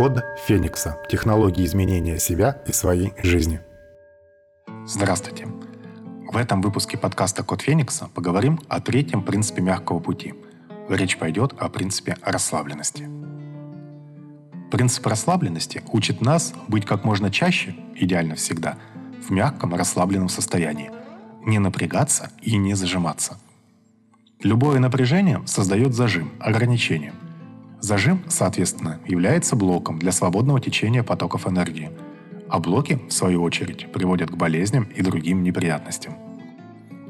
Код Феникса. Технологии изменения себя и своей жизни. Здравствуйте. В этом выпуске подкаста «Код Феникса» поговорим о третьем принципе мягкого пути. Речь пойдет о принципе расслабленности. Принцип расслабленности учит нас быть как можно чаще, идеально всегда, в мягком расслабленном состоянии, не напрягаться и не зажиматься – Любое напряжение создает зажим, ограничение. Зажим, соответственно, является блоком для свободного течения потоков энергии, а блоки, в свою очередь, приводят к болезням и другим неприятностям.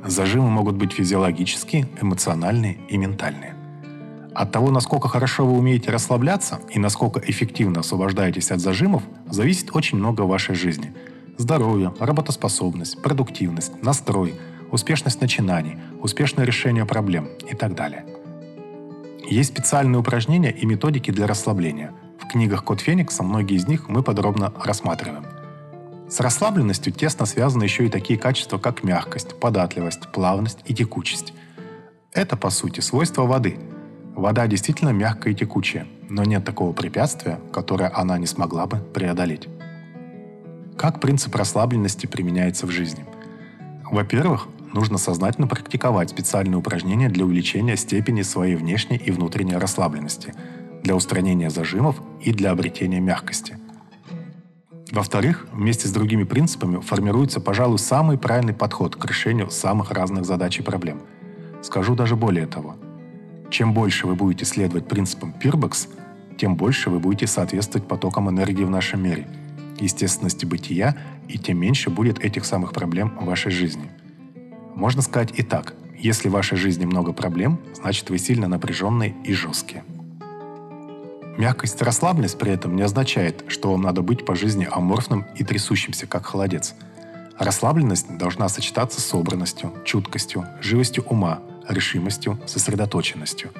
Зажимы могут быть физиологические, эмоциональные и ментальные. От того, насколько хорошо вы умеете расслабляться и насколько эффективно освобождаетесь от зажимов, зависит очень много вашей жизни. Здоровье, работоспособность, продуктивность, настрой – успешность начинаний, успешное решение проблем и так далее. Есть специальные упражнения и методики для расслабления. В книгах «Код Феникса» многие из них мы подробно рассматриваем. С расслабленностью тесно связаны еще и такие качества, как мягкость, податливость, плавность и текучесть. Это, по сути, свойства воды. Вода действительно мягкая и текучая, но нет такого препятствия, которое она не смогла бы преодолеть. Как принцип расслабленности применяется в жизни? Во-первых, нужно сознательно практиковать специальные упражнения для увеличения степени своей внешней и внутренней расслабленности, для устранения зажимов и для обретения мягкости. Во-вторых, вместе с другими принципами формируется, пожалуй, самый правильный подход к решению самых разных задач и проблем. Скажу даже более того. Чем больше вы будете следовать принципам Пирбокс, тем больше вы будете соответствовать потокам энергии в нашем мире, естественности бытия, и тем меньше будет этих самых проблем в вашей жизни – можно сказать и так. Если в вашей жизни много проблем, значит вы сильно напряженные и жесткие. Мягкость и расслабленность при этом не означает, что вам надо быть по жизни аморфным и трясущимся, как холодец. Расслабленность должна сочетаться с собранностью, чуткостью, живостью ума, решимостью, сосредоточенностью.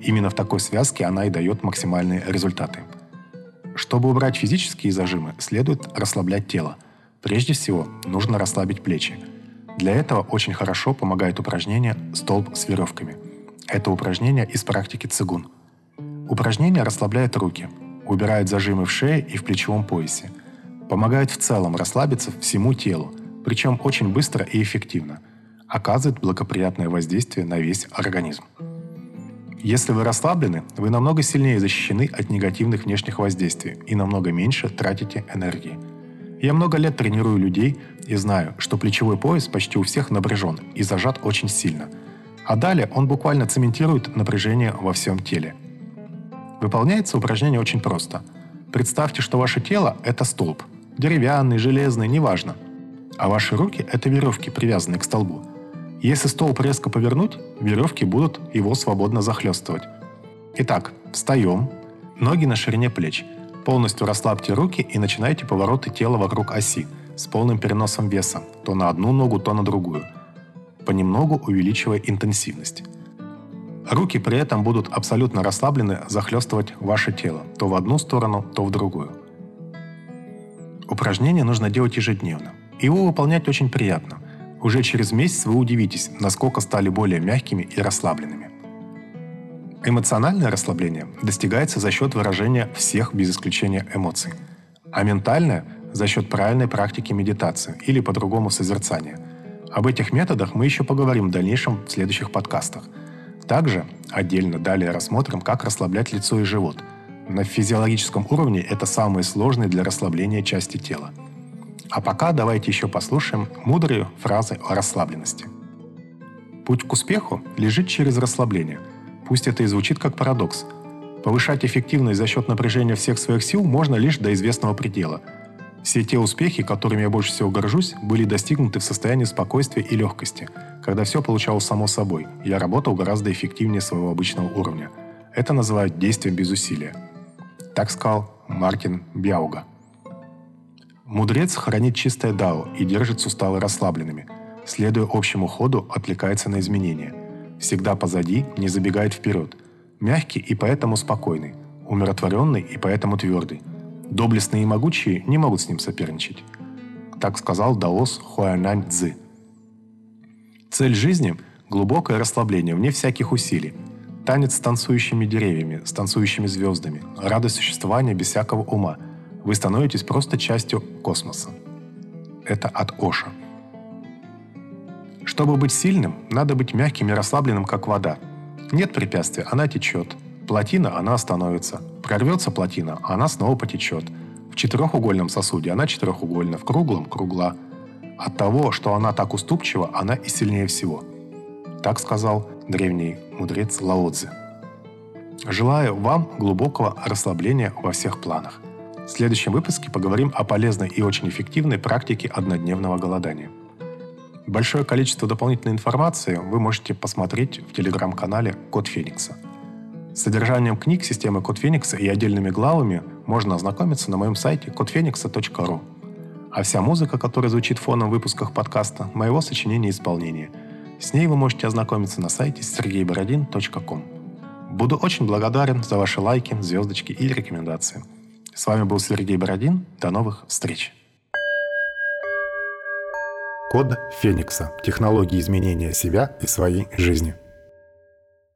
Именно в такой связке она и дает максимальные результаты. Чтобы убрать физические зажимы, следует расслаблять тело. Прежде всего, нужно расслабить плечи – для этого очень хорошо помогает упражнение «Столб с веревками». Это упражнение из практики цигун. Упражнение расслабляет руки, убирает зажимы в шее и в плечевом поясе, помогает в целом расслабиться всему телу, причем очень быстро и эффективно, оказывает благоприятное воздействие на весь организм. Если вы расслаблены, вы намного сильнее защищены от негативных внешних воздействий и намного меньше тратите энергии – я много лет тренирую людей и знаю, что плечевой пояс почти у всех напряжен и зажат очень сильно. А далее он буквально цементирует напряжение во всем теле. Выполняется упражнение очень просто. Представьте, что ваше тело – это столб. Деревянный, железный, неважно. А ваши руки – это веревки, привязанные к столбу. Если столб резко повернуть, веревки будут его свободно захлестывать. Итак, встаем, ноги на ширине плеч – Полностью расслабьте руки и начинайте повороты тела вокруг оси с полным переносом веса, то на одну ногу, то на другую, понемногу увеличивая интенсивность. Руки при этом будут абсолютно расслаблены захлестывать ваше тело, то в одну сторону, то в другую. Упражнение нужно делать ежедневно. Его выполнять очень приятно. Уже через месяц вы удивитесь, насколько стали более мягкими и расслабленными. Эмоциональное расслабление достигается за счет выражения всех без исключения эмоций, а ментальное – за счет правильной практики медитации или по-другому созерцания. Об этих методах мы еще поговорим в дальнейшем в следующих подкастах. Также отдельно далее рассмотрим, как расслаблять лицо и живот. На физиологическом уровне это самые сложные для расслабления части тела. А пока давайте еще послушаем мудрые фразы о расслабленности. Путь к успеху лежит через расслабление – Пусть это и звучит как парадокс. Повышать эффективность за счет напряжения всех своих сил можно лишь до известного предела. Все те успехи, которыми я больше всего горжусь, были достигнуты в состоянии спокойствия и легкости, когда все получалось само собой, и я работал гораздо эффективнее своего обычного уровня. Это называют действием без усилия. Так сказал Мартин Бяуга. Мудрец хранит чистое дао и держит суставы расслабленными. Следуя общему ходу, отвлекается на изменения – всегда позади, не забегает вперед. Мягкий и поэтому спокойный, умиротворенный и поэтому твердый. Доблестные и могучие не могут с ним соперничать. Так сказал даос Хуанань Цзы. Цель жизни – глубокое расслабление вне всяких усилий. Танец с танцующими деревьями, с танцующими звездами, радость существования без всякого ума. Вы становитесь просто частью космоса. Это от Оша. Чтобы быть сильным, надо быть мягким и расслабленным, как вода. Нет препятствия, она течет. Плотина, она остановится. Прорвется плотина, она снова потечет. В четырехугольном сосуде она четырехугольна, в круглом – кругла. От того, что она так уступчива, она и сильнее всего. Так сказал древний мудрец Лао. Желаю вам глубокого расслабления во всех планах. В следующем выпуске поговорим о полезной и очень эффективной практике однодневного голодания. Большое количество дополнительной информации вы можете посмотреть в телеграм-канале Код Феникса. С содержанием книг системы Код Феникса и отдельными главами можно ознакомиться на моем сайте kodphoenix.ru. А вся музыка, которая звучит фоном в выпусках подкаста, моего сочинения и исполнения. С ней вы можете ознакомиться на сайте sergeyborodin.com. Буду очень благодарен за ваши лайки, звездочки и рекомендации. С вами был Сергей Бородин. До новых встреч! Код Феникса. Технологии изменения себя и своей жизни.